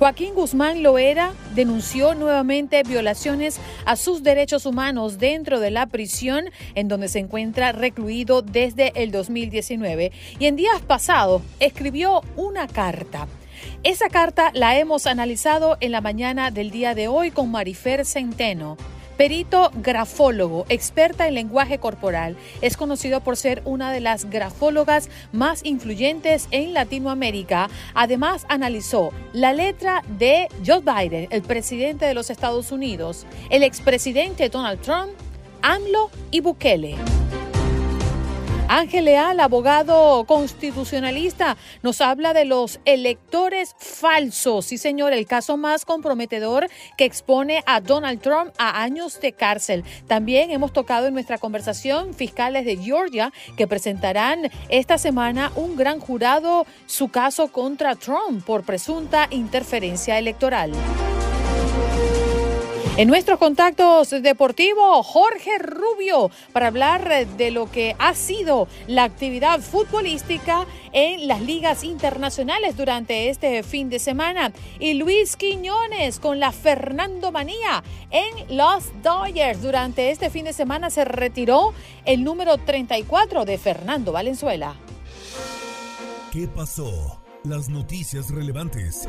Joaquín Guzmán Loera denunció nuevamente violaciones a sus derechos humanos dentro de la prisión en donde se encuentra recluido desde el 2019 y en días pasados escribió una carta. Esa carta la hemos analizado en la mañana del día de hoy con Marifer Centeno. Perito grafólogo, experta en lenguaje corporal, es conocido por ser una de las grafólogas más influyentes en Latinoamérica. Además, analizó la letra de Joe Biden, el presidente de los Estados Unidos, el expresidente Donald Trump, AMLO y Bukele. Ángel Leal, abogado constitucionalista, nos habla de los electores falsos. Sí, señor, el caso más comprometedor que expone a Donald Trump a años de cárcel. También hemos tocado en nuestra conversación fiscales de Georgia que presentarán esta semana un gran jurado su caso contra Trump por presunta interferencia electoral. En nuestros contactos deportivos, Jorge Rubio, para hablar de lo que ha sido la actividad futbolística en las ligas internacionales durante este fin de semana. Y Luis Quiñones con la Fernando Manía en los Dodgers. Durante este fin de semana se retiró el número 34 de Fernando Valenzuela. ¿Qué pasó? Las noticias relevantes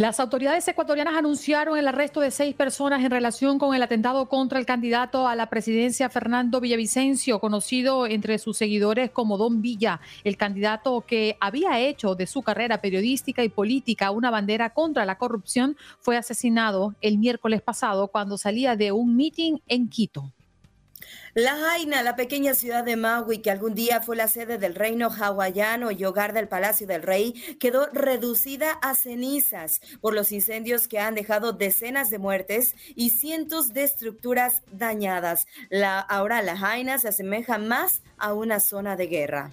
Las autoridades ecuatorianas anunciaron el arresto de seis personas en relación con el atentado contra el candidato a la presidencia Fernando Villavicencio, conocido entre sus seguidores como Don Villa, el candidato que había hecho de su carrera periodística y política una bandera contra la corrupción, fue asesinado el miércoles pasado cuando salía de un mitin en Quito. La Jaina, la pequeña ciudad de Maui, que algún día fue la sede del reino hawaiano y hogar del Palacio del Rey, quedó reducida a cenizas por los incendios que han dejado decenas de muertes y cientos de estructuras dañadas. La, ahora la Jaina se asemeja más a una zona de guerra.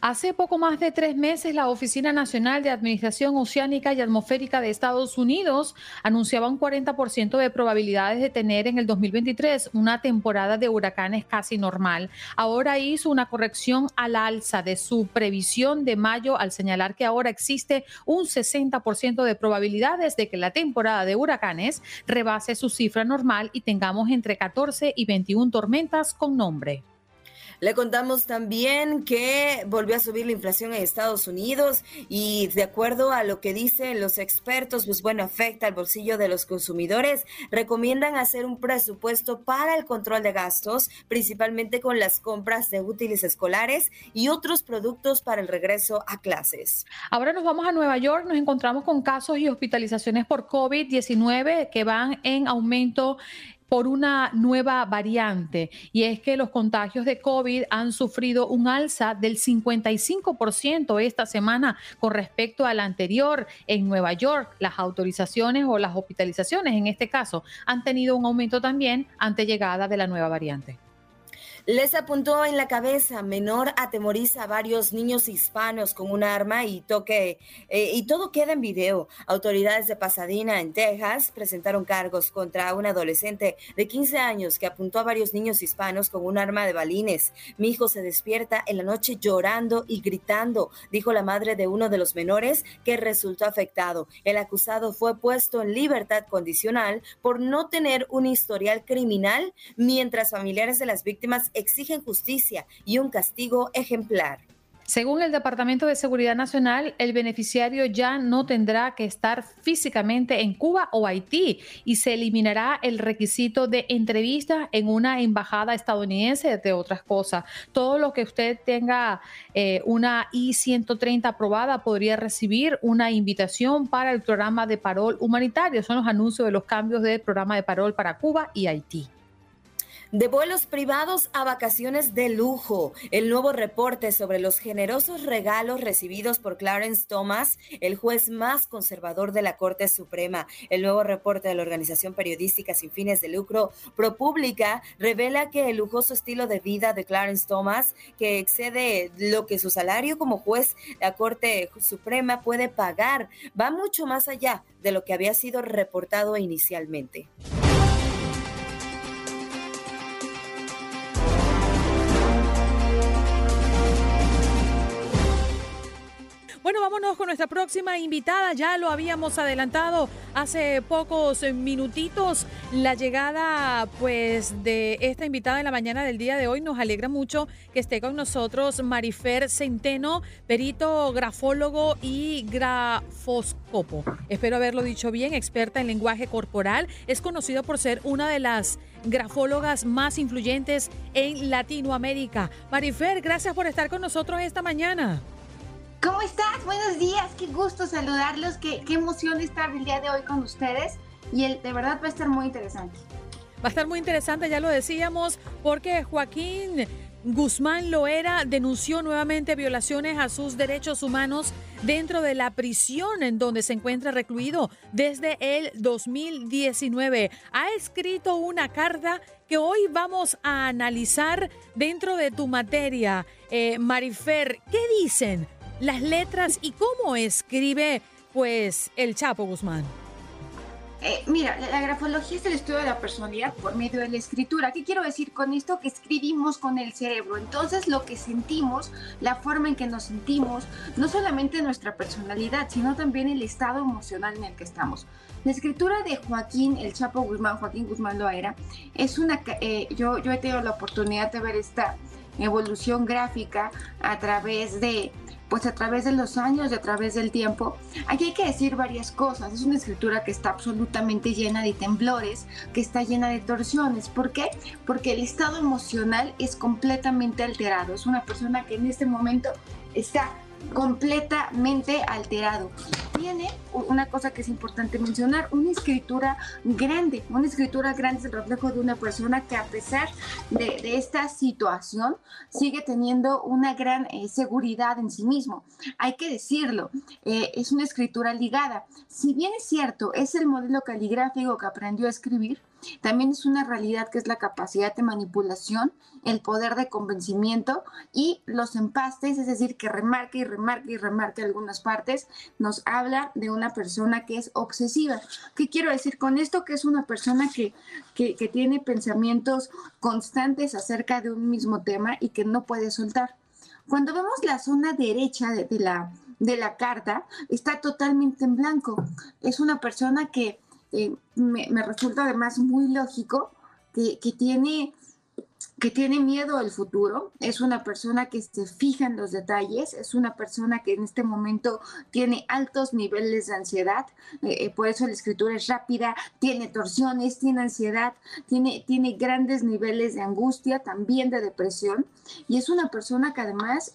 Hace poco más de tres meses, la Oficina Nacional de Administración Oceánica y Atmosférica de Estados Unidos anunciaba un 40% de probabilidades de tener en el 2023 una temporada de huracanes casi normal. Ahora hizo una corrección al alza de su previsión de mayo al señalar que ahora existe un 60% de probabilidades de que la temporada de huracanes rebase su cifra normal y tengamos entre 14 y 21 tormentas con nombre. Le contamos también que volvió a subir la inflación en Estados Unidos y de acuerdo a lo que dicen los expertos, pues bueno, afecta al bolsillo de los consumidores. Recomiendan hacer un presupuesto para el control de gastos, principalmente con las compras de útiles escolares y otros productos para el regreso a clases. Ahora nos vamos a Nueva York, nos encontramos con casos y hospitalizaciones por COVID-19 que van en aumento por una nueva variante y es que los contagios de COVID han sufrido un alza del 55% esta semana con respecto a la anterior en Nueva York. Las autorizaciones o las hospitalizaciones en este caso han tenido un aumento también ante llegada de la nueva variante. Les apuntó en la cabeza. Menor atemoriza a varios niños hispanos con un arma y toque eh, y todo queda en video. Autoridades de Pasadena, en Texas, presentaron cargos contra un adolescente de 15 años que apuntó a varios niños hispanos con un arma de balines. Mi hijo se despierta en la noche llorando y gritando, dijo la madre de uno de los menores que resultó afectado. El acusado fue puesto en libertad condicional por no tener un historial criminal, mientras familiares de las víctimas exigen justicia y un castigo ejemplar. Según el Departamento de Seguridad Nacional, el beneficiario ya no tendrá que estar físicamente en Cuba o Haití y se eliminará el requisito de entrevista en una embajada estadounidense, entre otras cosas. Todo lo que usted tenga eh, una I-130 aprobada podría recibir una invitación para el programa de parol humanitario. Son los anuncios de los cambios del programa de parol para Cuba y Haití. De vuelos privados a vacaciones de lujo. El nuevo reporte sobre los generosos regalos recibidos por Clarence Thomas, el juez más conservador de la Corte Suprema. El nuevo reporte de la organización periodística sin fines de lucro ProPublica revela que el lujoso estilo de vida de Clarence Thomas, que excede lo que su salario como juez de la Corte Suprema puede pagar, va mucho más allá de lo que había sido reportado inicialmente. Bueno, vámonos con nuestra próxima invitada. Ya lo habíamos adelantado hace pocos minutitos. La llegada, pues, de esta invitada en la mañana del día de hoy nos alegra mucho que esté con nosotros Marifer Centeno, perito, grafólogo y grafoscopo. Espero haberlo dicho bien, experta en lenguaje corporal. Es conocido por ser una de las grafólogas más influyentes en Latinoamérica. Marifer, gracias por estar con nosotros esta mañana. ¿Cómo estás? Buenos días, qué gusto saludarlos, qué, qué emoción estar el día de hoy con ustedes y el, de verdad va a estar muy interesante. Va a estar muy interesante, ya lo decíamos, porque Joaquín Guzmán Loera denunció nuevamente violaciones a sus derechos humanos dentro de la prisión en donde se encuentra recluido desde el 2019. Ha escrito una carta que hoy vamos a analizar dentro de tu materia. Eh, Marifer, ¿qué dicen las letras y cómo escribe pues el Chapo Guzmán? Eh, mira, la, grafología es el estudio de la personalidad por medio de la escritura. ¿Qué quiero decir con esto? Que escribimos con el cerebro. Entonces, lo que sentimos, la forma en que nos sentimos, no solamente nuestra personalidad, sino también el estado emocional en el que estamos. La escritura de Joaquín, el Chapo Guzmán, Joaquín Guzmán Loera, es una. Eh, yo, yo he tenido la oportunidad de ver esta evolución gráfica a través de pues a través de los años y a través del tiempo, aquí hay que decir varias cosas. Es una escritura que está absolutamente llena de temblores, que está llena de torsiones. ¿Por qué? Porque el estado emocional es completamente alterado. Es una persona que en este momento está completamente alterado. Tiene una cosa que es importante mencionar, una escritura grande. Una escritura grande es el reflejo de una persona que a pesar de, esta situación sigue teniendo una gran eh, seguridad en sí mismo. Hay que decirlo, eh, es una escritura ligada. Si bien es cierto, es el modelo caligráfico que aprendió a escribir, también es una realidad que es la capacidad de manipulación, el poder de convencimiento y los empastes, es decir, que remarque y remarque y remarque algunas partes, nos habla de una persona que es obsesiva. ¿Qué quiero decir con esto? Que es una persona que, que, tiene pensamientos constantes acerca de un mismo tema y que no puede soltar. Cuando vemos la zona derecha de, la, de la carta, está totalmente en blanco. Es una persona que eh, me, resulta además muy lógico que, tiene que tiene miedo al futuro, es una persona que se fija en los detalles, es una persona que en este momento tiene altos niveles de ansiedad, eh, eh, por eso la escritura es rápida, tiene torsiones, tiene ansiedad, tiene, tiene grandes niveles de angustia, también de depresión, y es una persona que además,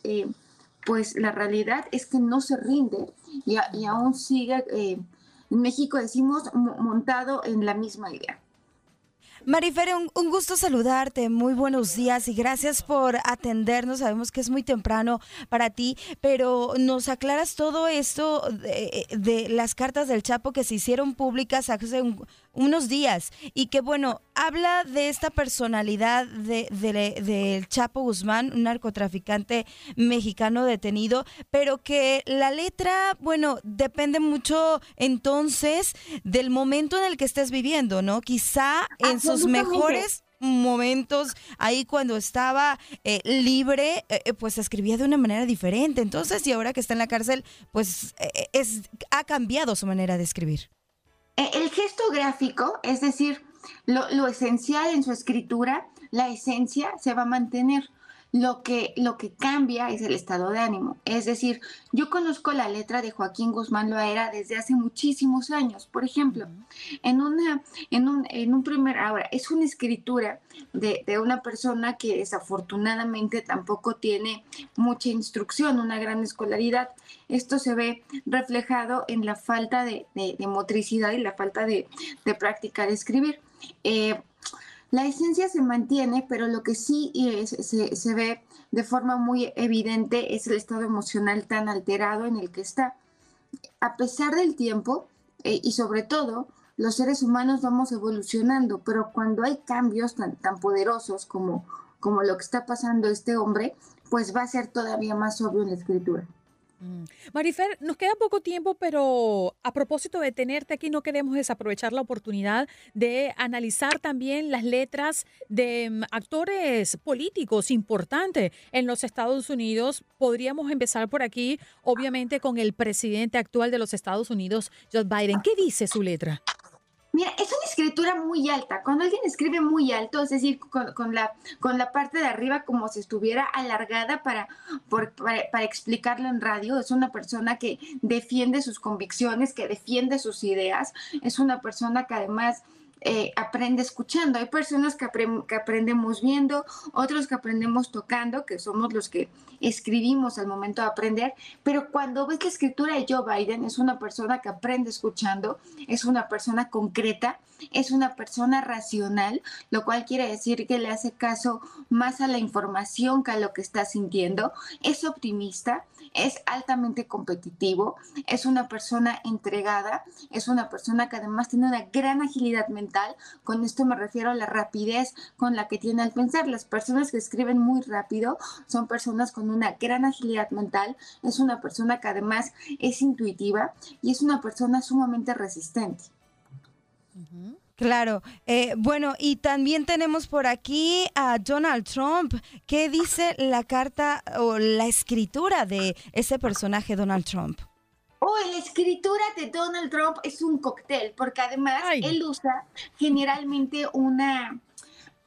pues la realidad es que no se rinde y, y aún sigue en México decimos montado en la misma idea. Marifer, un, gusto saludarte, muy buenos días y gracias por atendernos. Sabemos que es muy temprano para ti, pero nos aclaras todo esto de, las cartas del Chapo que se hicieron públicas hace un, unos días y que bueno, habla de esta personalidad del de, de, Chapo Guzmán, un narcotraficante mexicano detenido, pero que la letra, bueno, depende mucho entonces del momento en el que estés viviendo, ¿no? Quizá en sus mejores momentos ahí cuando estaba eh, libre, eh, pues escribía de una manera diferente. Entonces, y ahora que está en la cárcel, pues eh, es, ha cambiado su manera de escribir. Eh, el gesto gráfico, es decir, lo, lo, esencial en su escritura, la esencia se va a mantener. Lo que, lo que cambia es el estado de ánimo. Es decir, yo conozco la letra de Joaquín Guzmán Loera desde hace muchísimos años. Por ejemplo, en, una, en, un, en un primer, ahora, es una escritura de, de, una persona que desafortunadamente tampoco tiene mucha instrucción, una gran escolaridad. Esto se ve reflejado en la falta de, de, de motricidad y la falta de, práctica de escribir. Eh, la esencia se mantiene, pero lo que sí se, se, ve de forma muy evidente es el estado emocional tan alterado en el que está. A pesar del tiempo, eh, y sobre todo, los seres humanos vamos evolucionando, pero cuando hay cambios tan, tan poderosos como, como lo que está pasando este hombre, pues va a ser todavía más obvio en la escritura. Mm. Marifer, nos queda poco tiempo, pero a propósito de tenerte aquí, no queremos desaprovechar la oportunidad de analizar también las letras de mm, actores políticos importantes en los Estados Unidos. Podríamos empezar por aquí, obviamente, con el presidente actual de los Estados Unidos, Joe Biden. ¿Qué dice su letra? Mira, es una escritura muy alta. Cuando alguien escribe muy alto, es decir, con, con, la, con la parte de arriba como si estuviera alargada para, por, para, para, explicarlo en radio, es una persona que defiende sus convicciones, que defiende sus ideas, es una persona que además eh, aprende escuchando. Hay personas que, que, aprendemos viendo, otros que aprendemos tocando, que somos los que escribimos al momento de aprender, pero cuando ves la escritura de Joe Biden, es una persona que aprende escuchando, es una persona concreta, es una persona racional, lo cual quiere decir que le hace caso más a la información que a lo que está sintiendo, es optimista, es altamente competitivo, es una persona entregada, es una persona que además tiene una gran agilidad mental. Con esto me refiero a la rapidez con la que tiene al pensar. Las personas que escriben muy rápido son personas con una gran agilidad mental, es una persona que además es intuitiva y es una persona sumamente resistente. Claro, eh, bueno, y también tenemos por aquí a Donald Trump. ¿Qué dice la carta o la escritura de ese personaje, Donald Trump? Oh, la escritura de Donald Trump es un cóctel, porque además Ay. él usa generalmente una,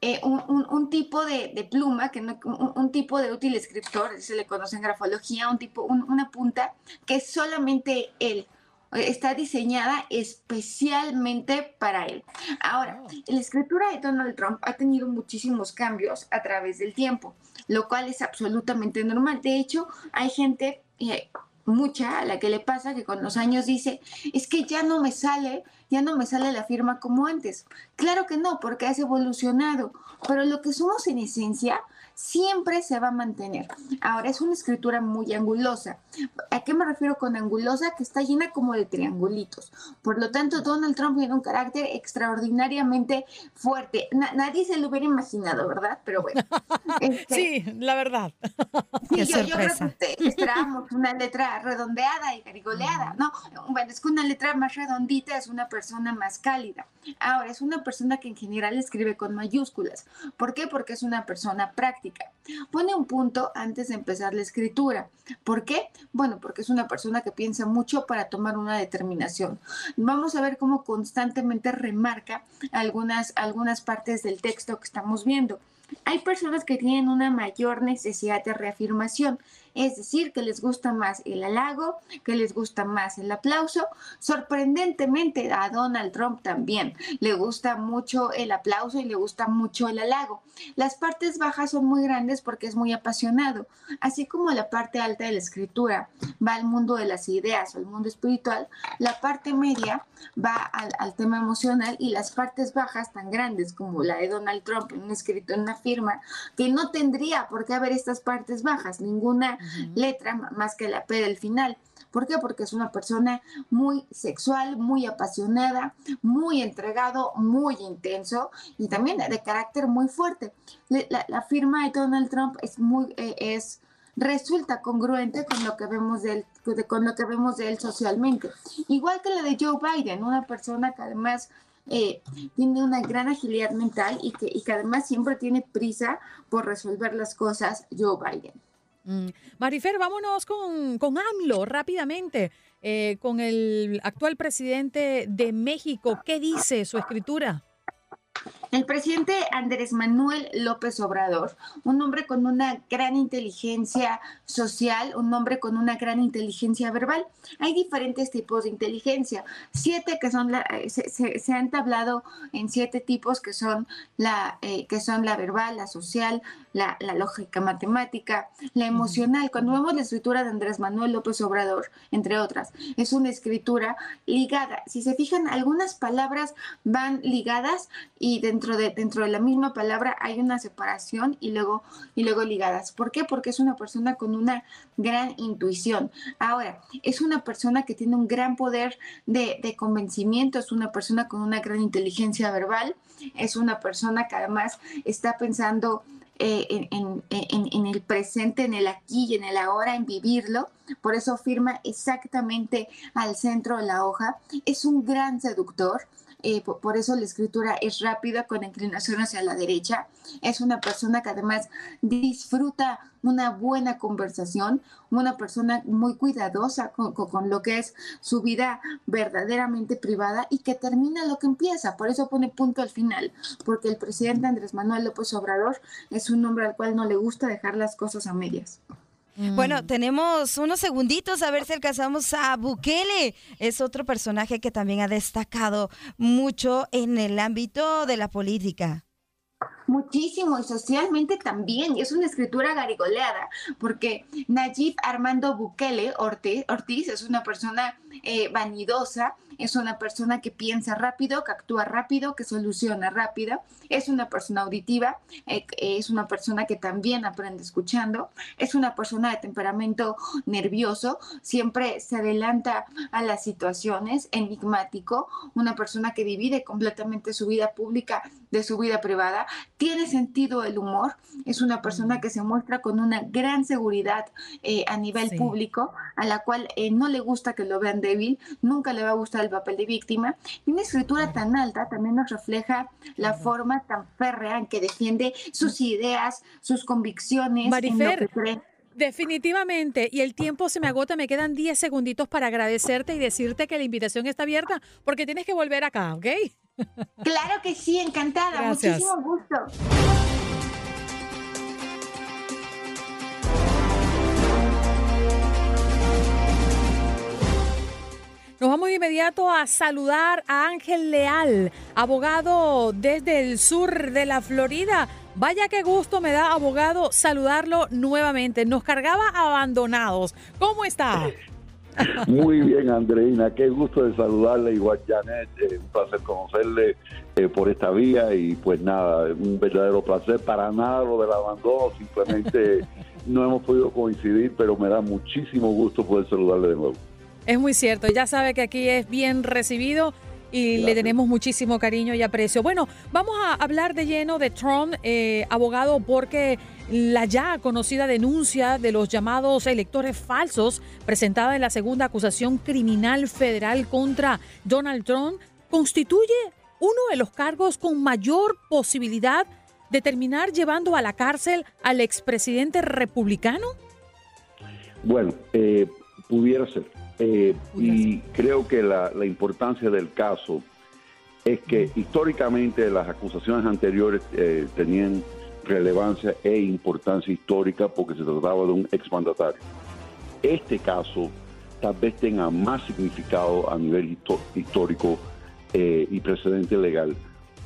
eh, un, un, un, tipo de, de pluma, que no, un, un, tipo de útil escritor, se le conoce en grafología, un tipo, una punta que solamente él está diseñada especialmente para él. Ahora, la escritura de Donald Trump ha tenido muchísimos cambios a través del tiempo, lo cual es absolutamente normal. De hecho, hay gente... Eh, mucha a la que le pasa que con los años dice, es que ya no me sale, ya no me sale la firma como antes. Claro que no, porque has evolucionado, pero lo que somos en esencia siempre se va a mantener. Ahora es una escritura muy angulosa. ¿A qué me refiero con angulosa? Que está llena como de triangulitos. Por lo tanto, Donald Trump tiene un carácter extraordinariamente fuerte. Na nadie se lo hubiera imaginado, ¿verdad? Pero bueno. Este, sí, la verdad. Sí, yo, yo, creo que esperábamos una letra redondeada y garigoleada, ¿no? Bueno, es que una letra más redondita es una persona más cálida. Ahora, es una persona que en general escribe con mayúsculas. ¿Por qué? Porque es una persona práctica. Pone un punto antes de empezar la escritura. ¿Por qué? Bueno, porque es una persona que piensa mucho para tomar una determinación. Vamos a ver cómo constantemente remarca algunas, algunas partes del texto que estamos viendo. Hay personas que tienen una mayor necesidad de reafirmación. Es decir, que les gusta más el halago, que les gusta más el aplauso. Sorprendentemente a Donald Trump también le gusta mucho el aplauso y le gusta mucho el halago. Las partes bajas son muy grandes porque es muy apasionado, así como la parte alta de la escritura va al mundo de las ideas o al mundo espiritual, la parte media va al, tema emocional y las partes bajas tan grandes como la de Donald Trump en un escrito en una firma que no tendría por qué haber estas partes bajas, ninguna letra más que la P del final. ¿Por qué? Porque es una persona muy sexual, muy apasionada, muy entregado, muy intenso y también de carácter muy fuerte. La, la firma de Donald Trump es muy, eh, es, resulta congruente con lo que vemos de él, con lo que vemos de él socialmente. Igual que la de Joe Biden, una persona que además eh, tiene una gran agilidad mental y que, y que además siempre tiene prisa por resolver las cosas Joe Biden. Mm. Marifer, vámonos con, con AMLO rápidamente, eh, con el actual presidente de México. ¿Qué dice su escritura? El presidente Andrés Manuel López Obrador, un hombre con una gran inteligencia social, un hombre con una gran inteligencia verbal. Hay diferentes tipos de inteligencia, siete que son la, eh, se, se, se, han tablado en siete tipos que son la, eh, que son la verbal, la social, la, la, lógica matemática, la emocional. Cuando vemos la escritura de Andrés Manuel López Obrador, entre otras, es una escritura ligada. Si se fijan, algunas palabras van ligadas y dentro de, dentro de la misma palabra hay una separación y luego, y luego ligadas. ¿Por qué? Porque es una persona con una gran intuición. Ahora, es una persona que tiene un gran poder de, de convencimiento, es una persona con una gran inteligencia verbal, es una persona que además está pensando eh, en, en, en, el presente, en el aquí y en el ahora, en vivirlo. Por eso firma exactamente al centro de la hoja. Es un gran seductor. Eh, por, eso la escritura es rápida con inclinación hacia la derecha. Es una persona que además disfruta una buena conversación, una persona muy cuidadosa con, con, con, lo que es su vida verdaderamente privada y que termina lo que empieza. Por eso pone punto al final, porque el presidente Andrés Manuel López Obrador es un hombre al cual no le gusta dejar las cosas a medias. Bueno, tenemos unos segunditos a ver si alcanzamos a Bukele. Es otro personaje que también ha destacado mucho en el ámbito de la política. Muchísimo y socialmente también. Es una escritura garigoleada porque Nayib Armando Bukele Ortiz, Ortiz es una persona eh, vanidosa, es una persona que piensa rápido, que actúa rápido, que soluciona rápido, es una persona auditiva, eh, es una persona que también aprende escuchando, es una persona de temperamento nervioso, siempre se adelanta a las situaciones, enigmático, una persona que divide completamente su vida pública de su vida privada, tiene sentido el humor, es una persona que se muestra con una gran seguridad eh, a nivel sí. público, a la cual eh, no le gusta que lo vean débil, nunca le va a gustar el papel de víctima, y una escritura tan alta también nos refleja la forma tan férrea en que defiende sus ideas, sus convicciones, Marifer. en lo que cree. Definitivamente, y el tiempo se me agota, me quedan 10 segunditos para agradecerte y decirte que la invitación está abierta porque tienes que volver acá, ¿ok? Claro que sí, encantada, Gracias. muchísimo gusto. Nos vamos de inmediato a saludar a Ángel Leal, abogado desde el sur de la Florida. Vaya qué gusto me da, abogado, saludarlo nuevamente. Nos cargaba abandonados. ¿Cómo está? Muy bien, Andreina. Qué gusto de saludarle, igual Janet. Eh, un placer conocerle eh, por esta vía y pues nada, un verdadero placer. Para nada lo del abandono, simplemente no hemos podido coincidir, pero me da muchísimo gusto poder saludarle de nuevo. Es muy cierto, ya sabe que aquí es bien recibido y Gracias. le tenemos muchísimo cariño y aprecio. Bueno, vamos a hablar de lleno de Trump, eh, abogado, porque la ya conocida denuncia de los llamados electores falsos presentada en la segunda acusación criminal federal contra Donald Trump constituye uno de los cargos con mayor posibilidad de terminar llevando a la cárcel al expresidente republicano. Bueno, eh, pudiera ser. Eh, y creo que la, la, importancia del caso es que históricamente las acusaciones anteriores eh, tenían relevancia e importancia histórica porque se trataba de un exmandatario. Este caso tal vez tenga más significado a nivel histórico eh, y precedente legal,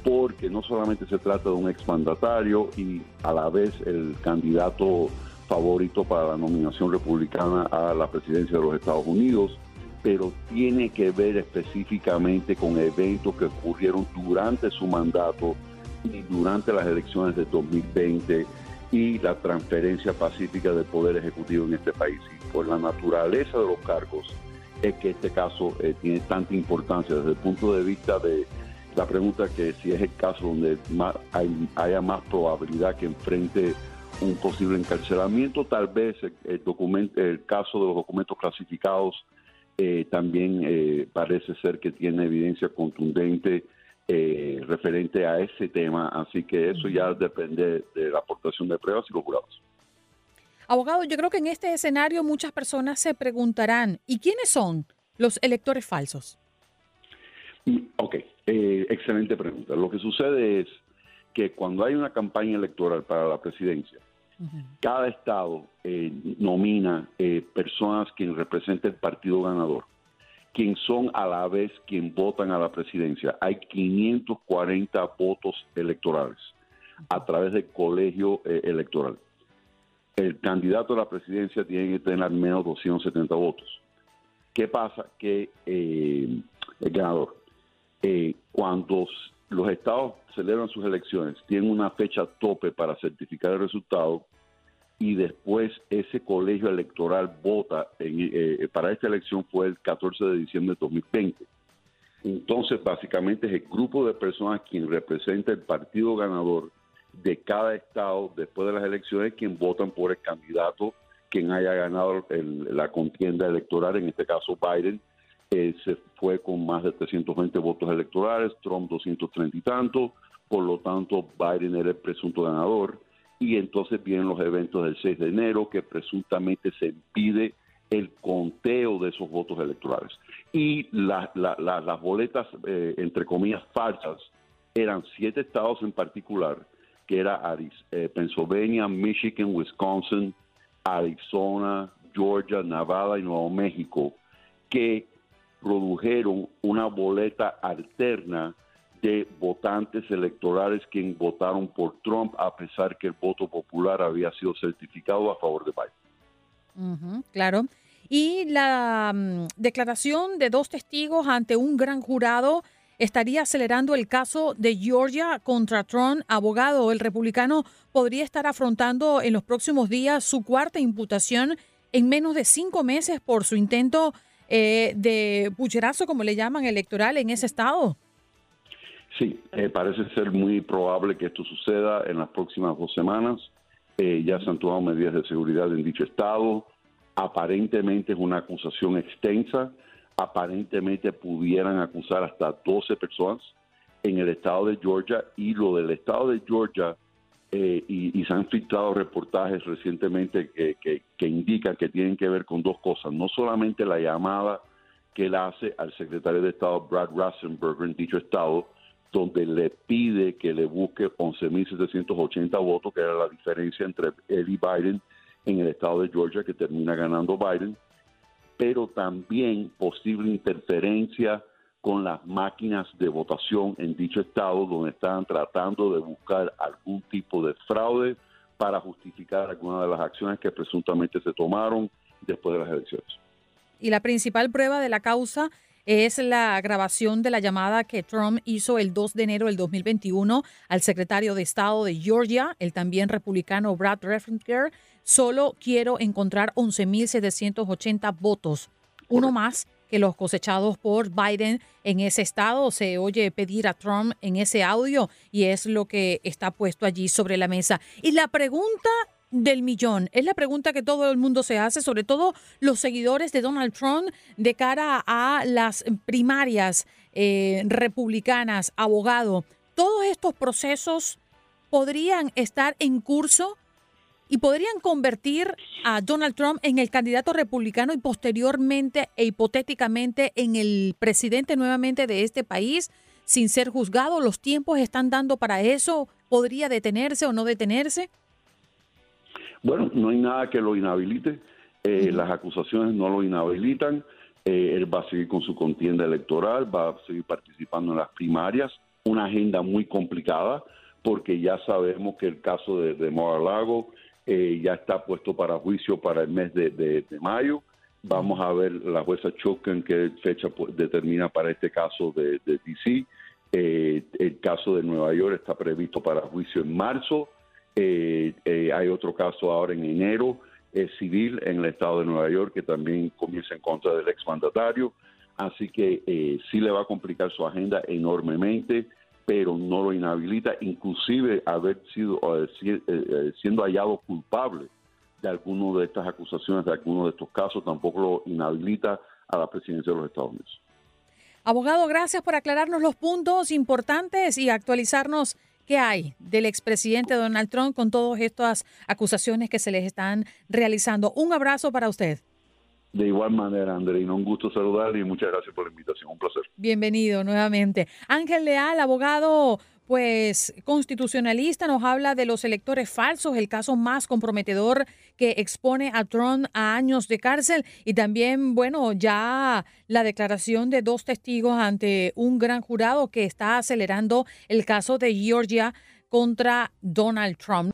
porque no solamente se trata de un exmandatario y a la vez el candidato favorito para la nominación republicana a la presidencia de los Estados Unidos, pero tiene que ver específicamente con eventos que ocurrieron durante su mandato y durante las elecciones de 2020 y la transferencia pacífica del poder ejecutivo en este país. Y por la naturaleza de los cargos es que este caso eh, tiene tanta importancia desde el punto de vista de la pregunta que si es el caso donde haya más probabilidad que enfrente un posible encarcelamiento, tal vez el, documento, el caso de los documentos clasificados eh, también eh, parece ser que tiene evidencia contundente eh, referente a ese tema, así que eso ya depende de la aportación de pruebas y los jurados. Abogado, yo creo que en este escenario muchas personas se preguntarán, ¿y quiénes son los electores falsos? Mm, ok, excelente pregunta. Lo que sucede es que cuando hay una campaña electoral para la presidencia, cada estado eh, nomina eh, personas quien representa el partido ganador, quien son a la vez quien votan a la presidencia. Hay 540 votos electorales a través del colegio eh, electoral. El candidato a la presidencia tiene que tener al menos 270 votos. ¿Qué pasa? Que el ganador, cuando los estados celebran sus elecciones, tienen una fecha tope para certificar el resultado y después ese colegio electoral vota. Eh, para esta elección fue el 14 de diciembre de 2020. Entonces, básicamente es el grupo de personas quien representa el partido ganador de cada estado después de las elecciones quien votan por el candidato quien haya ganado la contienda electoral, en este caso Biden, eh, se fue con más de 320 votos electorales, Trump 230 y tanto, por lo tanto Biden era el presunto ganador y entonces vienen los eventos del 6 de enero que presuntamente se impide el conteo de esos votos electorales. Y las boletas, eh, entre comillas, falsas, eran siete estados en particular, que era eh, Pennsylvania, Michigan, Wisconsin, Arizona, Georgia, Nevada y Nuevo México, que produjeron una boleta alterna de votantes electorales quienes votaron por Trump a pesar que el voto popular había sido certificado a favor de Biden. claro. Y la mm, declaración de dos testigos ante un gran jurado estaría acelerando el caso de Georgia contra Trump. Abogado, el republicano podría estar afrontando en los próximos días su cuarta imputación en menos de cinco meses por su intento eh, de pucherazo, como le llaman, electoral en ese estado. Sí, eh, parece ser muy probable que esto suceda en las próximas dos semanas. Eh, ya se han tomado medidas de seguridad en dicho estado. Aparentemente es una acusación extensa. Aparentemente pudieran acusar hasta 12 personas en el estado de Georgia y lo del estado de Georgia eh, y, se han filtrado reportajes recientemente que, indican que tienen que ver con dos cosas. No solamente la llamada que él hace al secretario de Estado Brad Rassenberger en dicho estado, donde le pide que le busque 11.780 votos, que era la diferencia entre él y Biden en el estado de Georgia, que termina ganando Biden, pero también posible interferencia con las máquinas de votación en dicho estado donde estaban tratando de buscar algún tipo de fraude para justificar alguna de las acciones que presuntamente se tomaron después de las elecciones. Y la principal prueba de la causa es la grabación de la llamada que Trump hizo el 2 de enero del 2021 al secretario de Estado de Georgia, el también republicano Brad Reffenker. Solo quiero encontrar 11.780 votos, uno más que los cosechados por Biden en ese estado. Se oye pedir a Trump en ese audio y es lo que está puesto allí sobre la mesa. Y la pregunta del millón? Es la pregunta que todo el mundo se hace, sobre todo los seguidores de Donald Trump de cara a las primarias eh, republicanas, abogado. Todos estos procesos podrían estar en curso y podrían convertir a Donald Trump en el candidato republicano y posteriormente e hipotéticamente en el presidente nuevamente de este país sin ser juzgado. ¿Los tiempos están dando para eso? ¿Podría detenerse o no detenerse? Bueno, no hay nada que lo inhabilite. Eh, las acusaciones no lo inhabilitan. Eh, él va a seguir con su contienda electoral, va a seguir participando en las primarias. Una agenda muy complicada porque ya sabemos que el caso de, de Mar-a-Lago eh, ya está puesto para juicio para el mes de, de- de mayo. Vamos a ver la jueza Choken qué fecha pues, determina para este caso de, de DC. Eh, el caso de Nueva York está previsto para juicio en marzo. Eh, eh, hay otro caso ahora en enero civil en el estado de Nueva York que también comienza en contra del exmandatario. Así que eh, sí le va a complicar su agenda enormemente, pero no lo inhabilita, inclusive haber sido eh, eh, siendo hallado culpable de alguno de estas acusaciones, de alguno de estos casos, tampoco lo inhabilita a la presidencia de los Estados Unidos. Abogado, gracias por aclararnos los puntos importantes y actualizarnos qué hay del expresidente Donald Trump con todas estas acusaciones que se les están realizando. Un abrazo para usted. De igual manera, Andreina, un gusto saludarle y muchas gracias por la invitación. Un placer. Bienvenido nuevamente. Ángel Leal, abogado, pues constitucionalista, nos habla de los electores falsos, el caso más comprometedor que expone a Trump a años de cárcel y también, bueno, ya la declaración de dos testigos ante un gran jurado que está acelerando el caso de Georgia contra Donald Trump.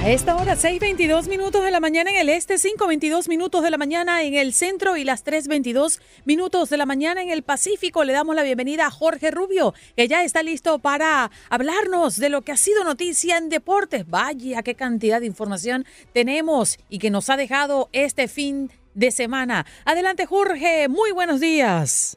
A esta hora, 6.22 minutos de la mañana en el este, 5.22 minutos de la mañana en el centro y las 3.22 minutos de la mañana en el Pacífico. Le damos la bienvenida a Jorge Rubio, que ya está listo para hablarnos de lo que ha sido noticia en deportes. Vaya, qué cantidad de información tenemos y que nos ha dejado este fin de semana. Adelante, Jorge, muy buenos días.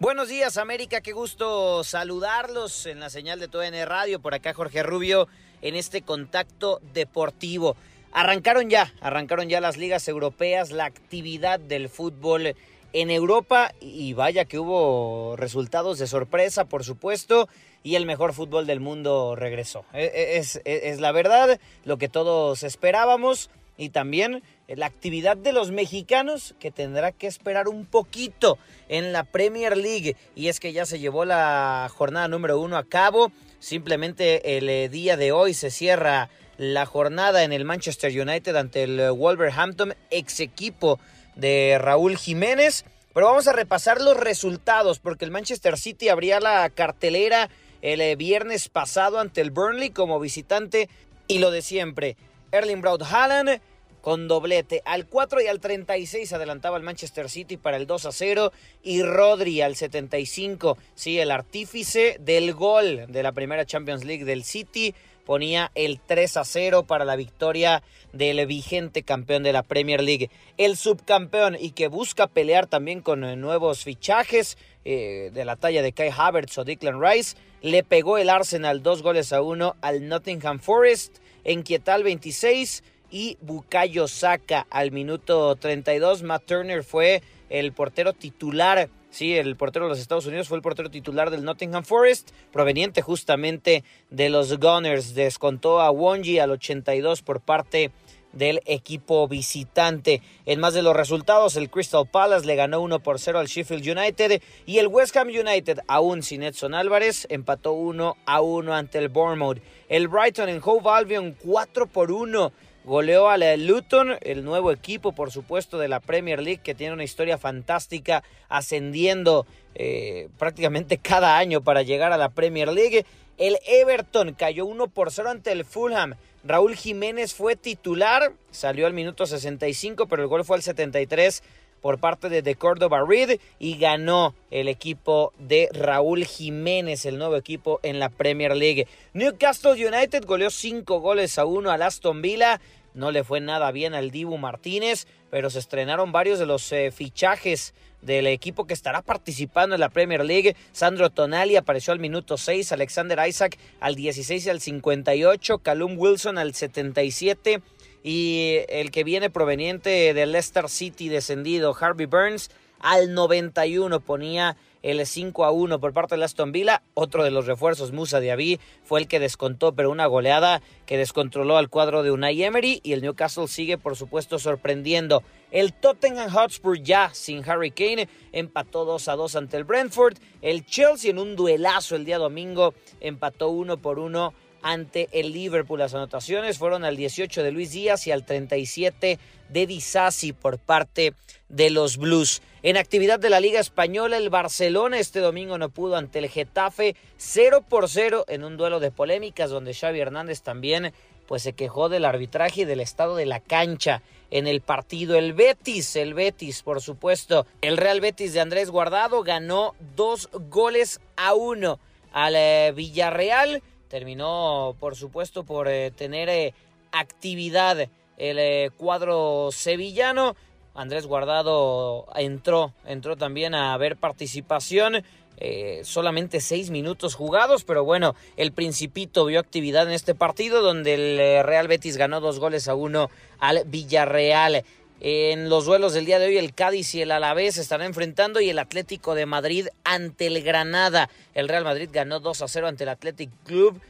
Buenos días, América. Qué gusto saludarlos en la señal de TUDN Radio. Por acá, Jorge Rubio, en este contacto deportivo. Arrancaron ya, arrancaron ya las ligas europeas, la actividad del fútbol en Europa y vaya que hubo resultados de sorpresa, por supuesto, y el mejor fútbol del mundo regresó. E- e- Es, es- es la verdad, lo que todos esperábamos y también la actividad de los mexicanos que tendrá que esperar un poquito en la Premier League y es que ya se llevó la jornada número uno a cabo. Simplemente el eh, día de hoy se cierra la jornada en el Manchester United ante el eh, Wolverhampton, ex equipo de Raúl Jiménez. Pero vamos a repasar los resultados porque el Manchester City abría la cartelera el eh, viernes pasado ante el Burnley como visitante y lo de siempre. Erling Braut Haaland con doblete. Al 4 y al 36 adelantaba el Manchester City para el 2 a 0 y Rodri al 75, sí, el artífice del gol de la primera Champions League del City ponía el 3 a 0 para la victoria del vigente campeón de la Premier League. El subcampeón y que busca pelear también con eh, nuevos fichajes eh, de la talla de Kai Havertz o Declan Rice, le pegó el Arsenal dos goles a uno al Nottingham Forest en Quietal 26 y Bukayo Saka al minuto 32. Matt Turner fue el portero titular, sí, el portero de los Estados Unidos fue el portero titular del Nottingham Forest, proveniente justamente de los Gunners. Descontó a Wonji al 82 por parte del equipo visitante. En más de los resultados, el Crystal Palace le ganó 1 por 0 al Sheffield United y el West Ham United, aún sin Edson Álvarez, empató 1 a 1 ante el Bournemouth. El Brighton en Hove Albion 4 por 1 goleó al Luton, el nuevo equipo, por supuesto, de la Premier League, que tiene una historia fantástica, ascendiendo eh, prácticamente cada año para llegar a la Premier League. El Everton cayó 1 por 0 ante el Fulham. Raúl Jiménez fue titular, salió al minuto 65, pero el gol fue al 73 por parte de The Córdoba Reed y ganó el equipo de Raúl Jiménez, el nuevo equipo en la Premier League. Newcastle United goleó 5 goles a 1 al Aston Villa no le fue nada bien al Dibu Martínez, pero se estrenaron varios de los eh, fichajes del equipo que estará participando en la Premier League. Sandro Tonali apareció al minuto 6, Alexander Isaac al 16 y al 58, Calum Wilson al 77 y el que viene proveniente del Leicester City descendido, Harvey Burns, al 91 ponía el 5 a 1 por parte de Aston Villa. Otro de los refuerzos, Musa Diaby, fue el que descontó, pero una goleada que descontroló al cuadro de Unai Emery y el Newcastle sigue, por supuesto, sorprendiendo. El Tottenham Hotspur ya sin Harry Kane empató 2 a 2 ante el Brentford. El Chelsea en un duelazo el día domingo empató 1 por 1 ante el Liverpool. Las anotaciones fueron al 18 de Luis Díaz y al 37 de Disasi por parte de los Blues. En actividad de la Liga Española, el Barcelona este domingo no pudo ante el Getafe 0 por 0 en un duelo de polémicas donde Xavi Hernández también pues se quejó del arbitraje y del estado de la cancha en el partido. El Betis, el Betis, por supuesto. El Real Betis de Andrés Guardado ganó dos goles a uno al eh, Villarreal. Terminó, por supuesto, por eh, tener eh, actividad el cuadro sevillano. Andrés Guardado entró, entró también a ver participación. Eh, solamente seis minutos jugados, pero bueno, el Principito vio actividad en este partido donde el eh, Real Betis ganó dos goles a uno al Villarreal. En los duelos del día de hoy, el Cádiz y el Alavés estarán enfrentando y el Atlético de Madrid ante el Granada. El Real Madrid ganó 2 a 0 ante el Athletic Club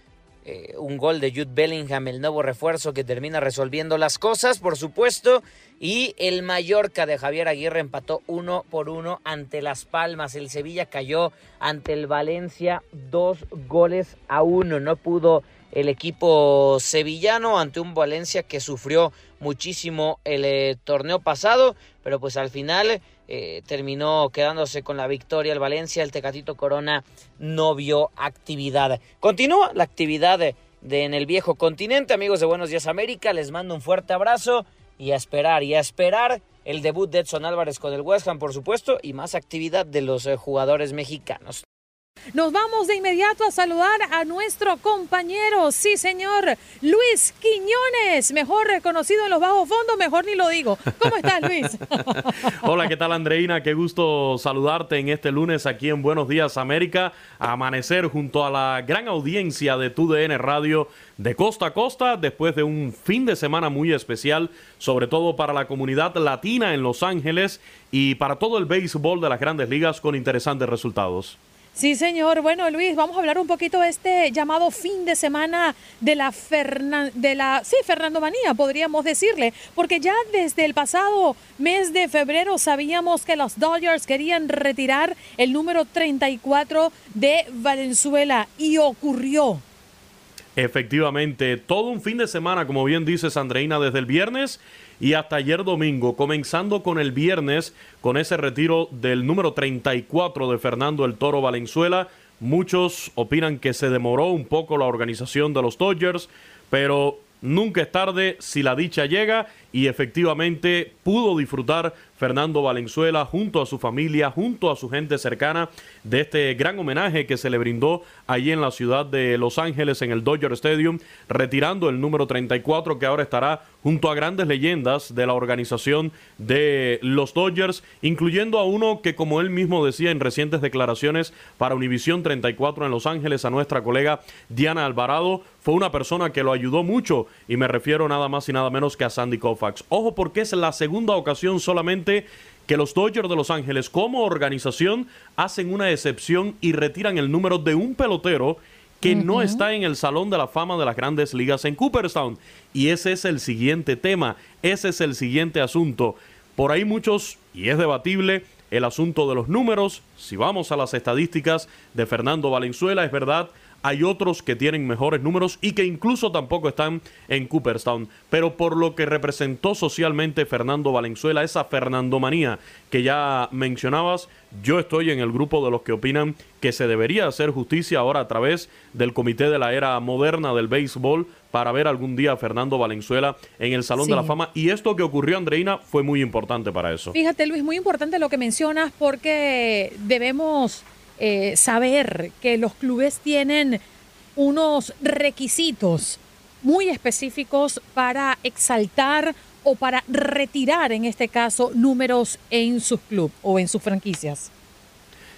eh, un gol de Jude Bellingham, el nuevo refuerzo que termina resolviendo las cosas, por supuesto. Y el Mallorca de Javier Aguirre empató uno por uno ante Las Palmas. El Sevilla cayó ante el Valencia dos goles a uno. No pudo el equipo sevillano ante un Valencia que sufrió muchísimo el eh, torneo pasado, pero pues al final eh, terminó quedándose con la victoria el Valencia, el Tecatito Corona no vio actividad. Continúa la actividad de, en el viejo continente, amigos de Buenos Días América, les mando un fuerte abrazo y a esperar, y a esperar el debut de Edson Álvarez con el West Ham, por supuesto, y más actividad de los eh, jugadores mexicanos. Nos vamos de inmediato a saludar a nuestro compañero, sí señor, Luis Quiñones, mejor reconocido en los bajos fondos, mejor ni lo digo. ¿Cómo estás, Luis? Hola, ¿qué tal, Andreina? Qué gusto saludarte en este lunes aquí en Buenos Días América, amanecer junto a la gran audiencia de TUDN Radio de costa a costa después de un fin de semana muy especial, sobre todo para la comunidad latina en Los Ángeles y para todo el béisbol de las grandes ligas con interesantes resultados. Sí, señor. Bueno, Luis, vamos a hablar un poquito de este llamado fin de semana de la, de la sí, Fernando Manía, podríamos decirle, porque ya desde el pasado mes de febrero sabíamos que los Dodgers querían retirar el número 34 de Valenzuela y ocurrió. Efectivamente, todo un fin de semana, como bien dices, Andreina, desde el viernes y hasta ayer domingo, comenzando con el viernes, con ese retiro del número 34 de Fernando el Toro Valenzuela. Muchos opinan que se demoró un poco la organización de los Dodgers, pero nunca es tarde si la dicha llega y efectivamente pudo disfrutar Fernando Valenzuela junto a su familia, junto a su gente cercana de este gran homenaje que se le brindó allí en la ciudad de Los Ángeles en el Dodger Stadium, retirando el número 34 que ahora estará junto a grandes leyendas de la organización de los Dodgers, incluyendo a uno que como él mismo decía en recientes declaraciones para Univisión 34 en Los Ángeles, a nuestra colega Diana Alvarado, fue una persona que lo ayudó mucho y me refiero nada más y nada menos que a Sandy Koufax. Ojo porque es la segunda ocasión solamente que los Dodgers de Los Ángeles como organización hacen una excepción y retiran el número de un pelotero que no está en el Salón de la Fama de las Grandes Ligas en Cooperstown. Y ese es el siguiente tema, ese es el siguiente asunto. Por ahí muchos, y es debatible, el asunto de los números. Si vamos a las estadísticas de Fernando Valenzuela, es verdad, hay otros que tienen mejores números y que incluso tampoco están en Cooperstown. Pero por lo que representó socialmente Fernando Valenzuela, esa Fernandomanía que ya mencionabas, yo estoy en el grupo de los que opinan que se debería hacer justicia ahora a través del Comité de la Era Moderna del Béisbol para ver algún día a Fernando Valenzuela en el Salón de la Fama. Y esto que ocurrió, Andreina, fue muy importante para eso. Fíjate, Luis, muy importante lo que mencionas porque debemos eh, saber que los clubes tienen unos requisitos muy específicos para exaltar o para retirar, en este caso, números en sus clubes o en sus franquicias.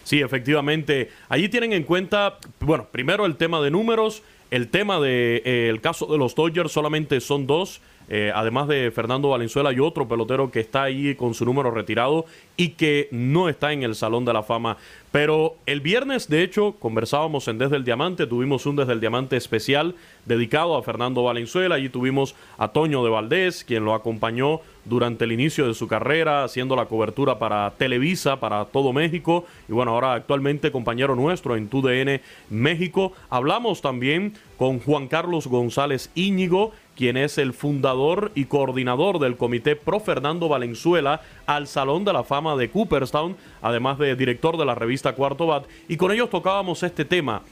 Sí, efectivamente. Allí tienen en cuenta, bueno, primero el tema de números, el tema del de, eh, caso de los Dodgers solamente son dos. Eh, además de Fernando Valenzuela y otro pelotero que está ahí con su número retirado y que no está en el Salón de la Fama. Pero el viernes, de hecho, conversábamos en Desde el Diamante, tuvimos un Desde el Diamante especial dedicado a Fernando Valenzuela. Allí tuvimos a Toño de Valdés, quien lo acompañó durante el inicio de su carrera, haciendo la cobertura para Televisa, para todo México. Y bueno, ahora actualmente compañero nuestro en TUDN México. Hablamos también con Juan Carlos González Íñigo, quien es el fundador y coordinador del Comité Pro Fernando Valenzuela al Salón de la Fama de Cooperstown, además de director de la revista Cuarto Bat. Y con ellos tocábamos este tema.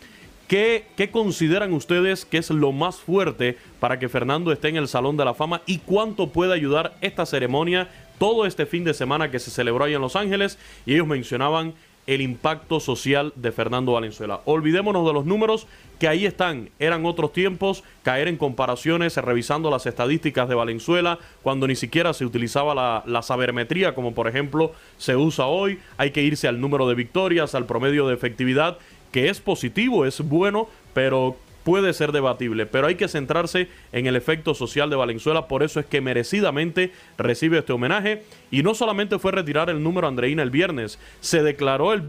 ¿Qué, ¿Qué, consideran ustedes que es lo más fuerte para que Fernando esté en el Salón de la Fama y cuánto puede ayudar esta ceremonia todo este fin de semana que se celebró ahí en Los Ángeles? Y ellos mencionaban el impacto social de Fernando Valenzuela. Olvidémonos de los números que ahí están. Eran otros tiempos, caer en comparaciones, revisando las estadísticas de Valenzuela, cuando ni siquiera se utilizaba la, la sabermetría, como por ejemplo se usa hoy. Hay que irse al número de victorias, al promedio de efectividad, que es positivo, es bueno, pero puede ser debatible, pero hay que centrarse en el efecto social de Valenzuela, por eso es que merecidamente recibe este homenaje y no solamente fue retirar el número Andreina el viernes, se declaró el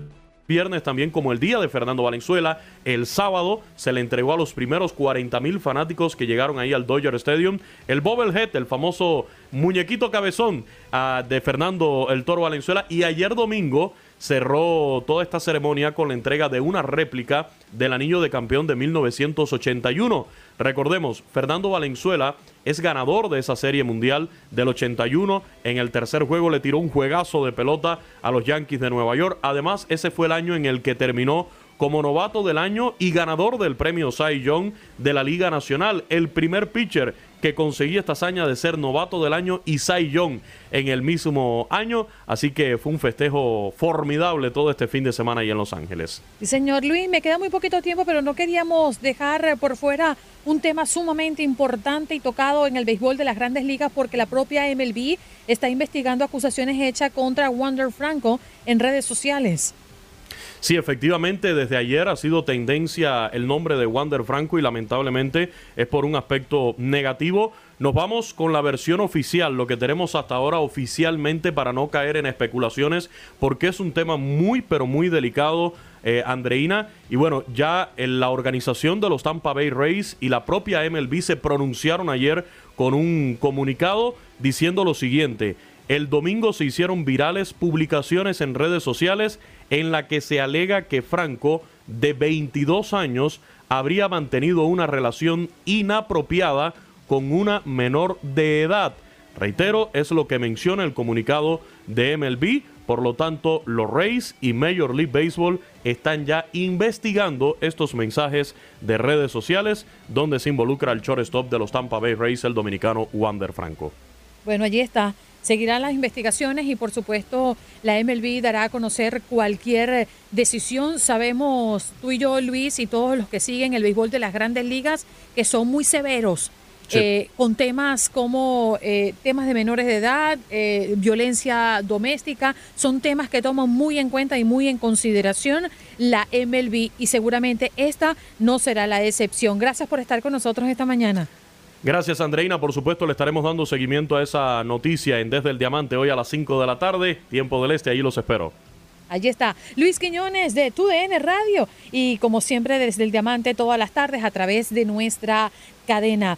viernes también como el día de Fernando Valenzuela. El sábado se le entregó a los primeros 40 mil fanáticos que llegaron ahí al Dodger Stadium el Bobblehead, el famoso muñequito cabezón uh, de Fernando el Toro Valenzuela. Y ayer domingo cerró toda esta ceremonia con la entrega de una réplica del anillo de campeón de 1981. Recordemos, Fernando Valenzuela es ganador de esa serie mundial del 81. En el tercer juego le tiró un juegazo de pelota a los Yankees de Nueva York. Además, ese fue el año en el que terminó como novato del año y ganador del premio Cy Young de la Liga Nacional. El primer pitcher que conseguía esta hazaña de ser novato del año y Cy Young en el mismo año. Así que fue un festejo formidable todo este fin de semana ahí en Los Ángeles. Señor Luis, me queda muy poquito tiempo, pero no queríamos dejar por fuera un tema sumamente importante y tocado en el béisbol de las grandes ligas porque la propia MLB está investigando acusaciones hechas contra Wander Franco en redes sociales. Sí, efectivamente, desde ayer ha sido tendencia el nombre de Wander Franco y lamentablemente es por un aspecto negativo. Nos vamos con la versión oficial, lo que tenemos hasta ahora oficialmente para no caer en especulaciones, porque es un tema muy, pero muy delicado. Eh, Andreina. Y bueno, ya en la organización de los Tampa Bay Rays y la propia MLB se pronunciaron ayer con un comunicado diciendo lo siguiente. El domingo se hicieron virales publicaciones en redes sociales en la que se alega que Franco, de 22 años, habría mantenido una relación inapropiada con una menor de edad. Reitero, es lo que menciona el comunicado de MLB. Por lo tanto, los Rays y Major League Baseball están ya investigando estos mensajes de redes sociales donde se involucra el shortstop de los Tampa Bay Rays, el dominicano Wander Franco. Bueno, allí está. Seguirán las investigaciones y por supuesto la MLB dará a conocer cualquier decisión. Sabemos tú y yo, Luis, y todos los que siguen el béisbol de las grandes ligas, que son muy severos. Sí. Eh, con temas como eh, temas de menores de edad, eh, violencia doméstica, son temas que toman muy en cuenta y muy en consideración la MLB y seguramente esta no será la excepción. Gracias por estar con nosotros esta mañana. Gracias, Andreina. Por supuesto, le estaremos dando seguimiento a esa noticia en Desde el Diamante hoy a las 5 de la tarde, tiempo del este. Ahí los espero. Allí está Luis Quiñones de TUDN Radio y como siempre desde el Diamante todas las tardes a través de nuestra cadena.